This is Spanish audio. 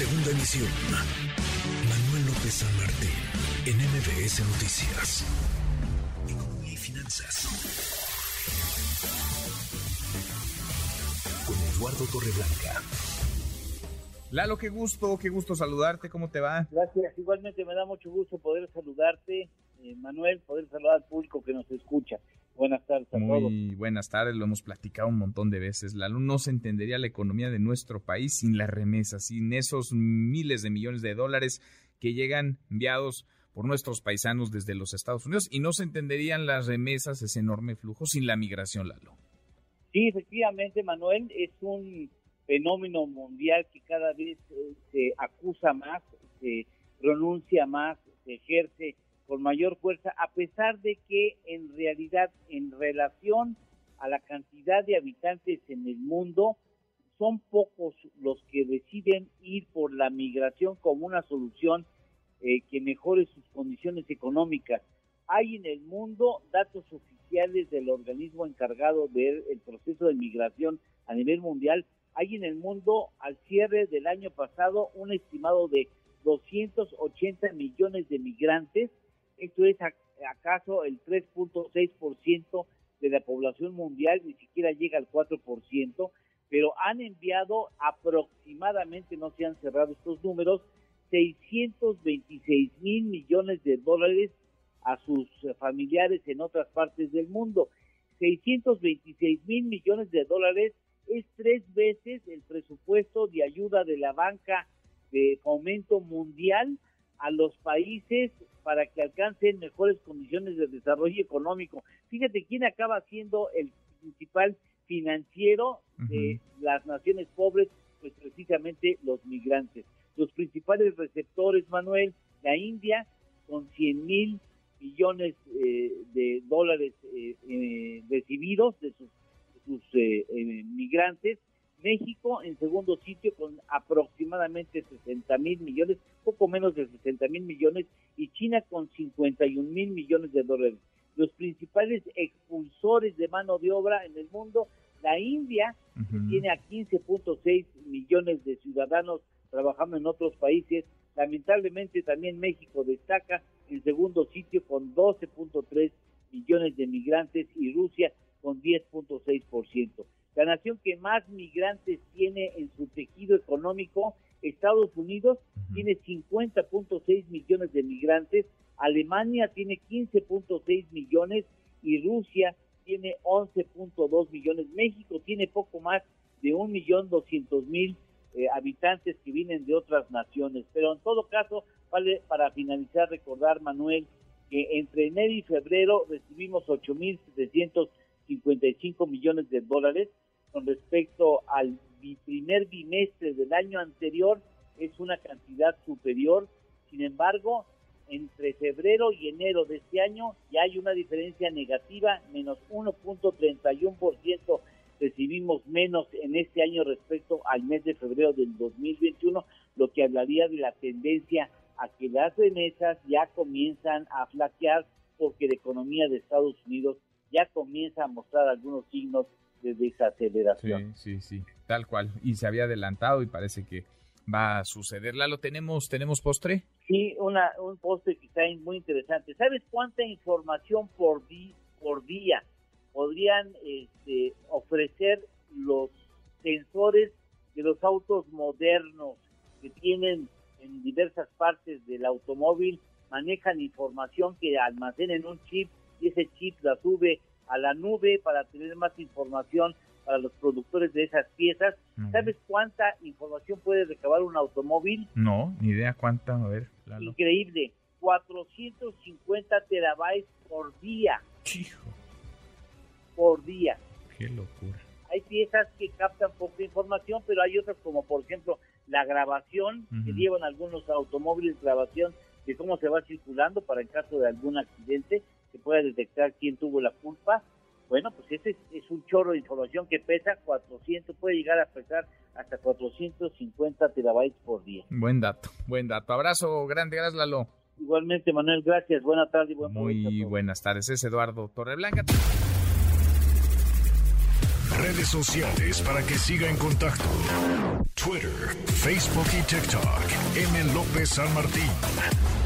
Segunda emisión. Manuel López San Martín, en MBS Noticias. Economía y finanzas. Con Eduardo Torreblanca. Lalo, qué gusto, qué gusto saludarte, ¿cómo te va? Gracias, igualmente me da mucho gusto poder saludarte, eh, Manuel, poder saludar al público que nos escucha. Buenas tardes a Muy todos. buenas tardes, lo hemos platicado un montón de veces. Lalo, no se entendería la economía de nuestro país sin las remesas, sin esos miles de millones de dólares que llegan enviados por nuestros paisanos desde los Estados Unidos y no se entenderían las remesas, ese enorme flujo, sin la migración, Lalo. Sí, efectivamente, Manuel, es un fenómeno mundial que cada vez eh, se acusa más, se pronuncia más, se ejerce con mayor fuerza, a pesar de que en realidad, en relación a la cantidad de habitantes en el mundo, son pocos los que deciden ir por la migración como una solución eh, que mejore sus condiciones económicas. Hay en el mundo datos oficiales del organismo encargado del proceso de migración a nivel mundial hay en el mundo al cierre del año pasado un estimado de 280 millones de migrantes. Esto es acaso el 3.6% de la población mundial, ni siquiera llega al 4%, pero han enviado aproximadamente, no se han cerrado estos números, 626 mil millones de dólares a sus familiares en otras partes del mundo. 626 mil millones de dólares es tres veces el presupuesto de ayuda de la banca de fomento mundial a los países para que alcancen mejores condiciones de desarrollo económico. Fíjate quién acaba siendo el principal financiero de las naciones pobres, pues precisamente los migrantes. Los principales receptores, Manuel, la India, con 100 mil millones eh, de dólares eh, eh, recibidos de sus sus eh, eh, migrantes. México en segundo sitio con aproximadamente 60 mil millones, poco menos de 60 mil millones, y China con 51 mil millones de dólares. Los principales expulsores de mano de obra en el mundo, la India, uh -huh. que tiene a 15.6 millones de ciudadanos trabajando en otros países, lamentablemente también México destaca en segundo sitio con 12.3 millones de migrantes y Rusia con 10.6%. Nación que más migrantes tiene en su tejido económico, Estados Unidos, tiene 50.6 millones de migrantes, Alemania tiene 15.6 millones y Rusia tiene 11.2 millones. México tiene poco más de 1.200.000 eh, habitantes que vienen de otras naciones. Pero en todo caso, vale para finalizar recordar, Manuel, que entre enero y febrero recibimos 8.700 55 millones de dólares con respecto al primer bimestre del año anterior es una cantidad superior. Sin embargo entre febrero y enero de este año ya hay una diferencia negativa menos 1.31% recibimos menos en este año respecto al mes de febrero del 2021 lo que hablaría de la tendencia a que las remesas ya comienzan a flaquear porque la economía de Estados Unidos ya comienza a mostrar algunos signos de desaceleración. Sí, sí, sí, tal cual. Y se había adelantado y parece que va a suceder. Lalo, ¿tenemos, ¿tenemos postre? Sí, una, un postre que está muy interesante. ¿Sabes cuánta información por, di, por día podrían este, ofrecer los sensores de los autos modernos que tienen en diversas partes del automóvil? Manejan información que almacenan un chip y ese chip la sube a la nube para tener más información para los productores de esas piezas. ¿Sabes cuánta información puede recabar un automóvil? No, ni idea cuánta, a ver. Claro. Increíble, 450 terabytes por día. Hijo. Por día. Qué locura. Hay piezas que captan poca información, pero hay otras como por ejemplo la grabación, que llevan algunos automóviles grabación de cómo se va circulando para en caso de algún accidente pueda detectar quién tuvo la culpa. Bueno, pues ese es, es, un chorro de información que pesa 400, puede llegar a pesar hasta 450 terabytes por día. Buen dato, buen dato. Abrazo grande, gracias Lalo. Igualmente, Manuel, gracias. Buenas tardes y buen Muy buenas tardes. Es Eduardo Torreblanca. Redes sociales para que siga en contacto: Twitter, Facebook y TikTok. M. López San Martín.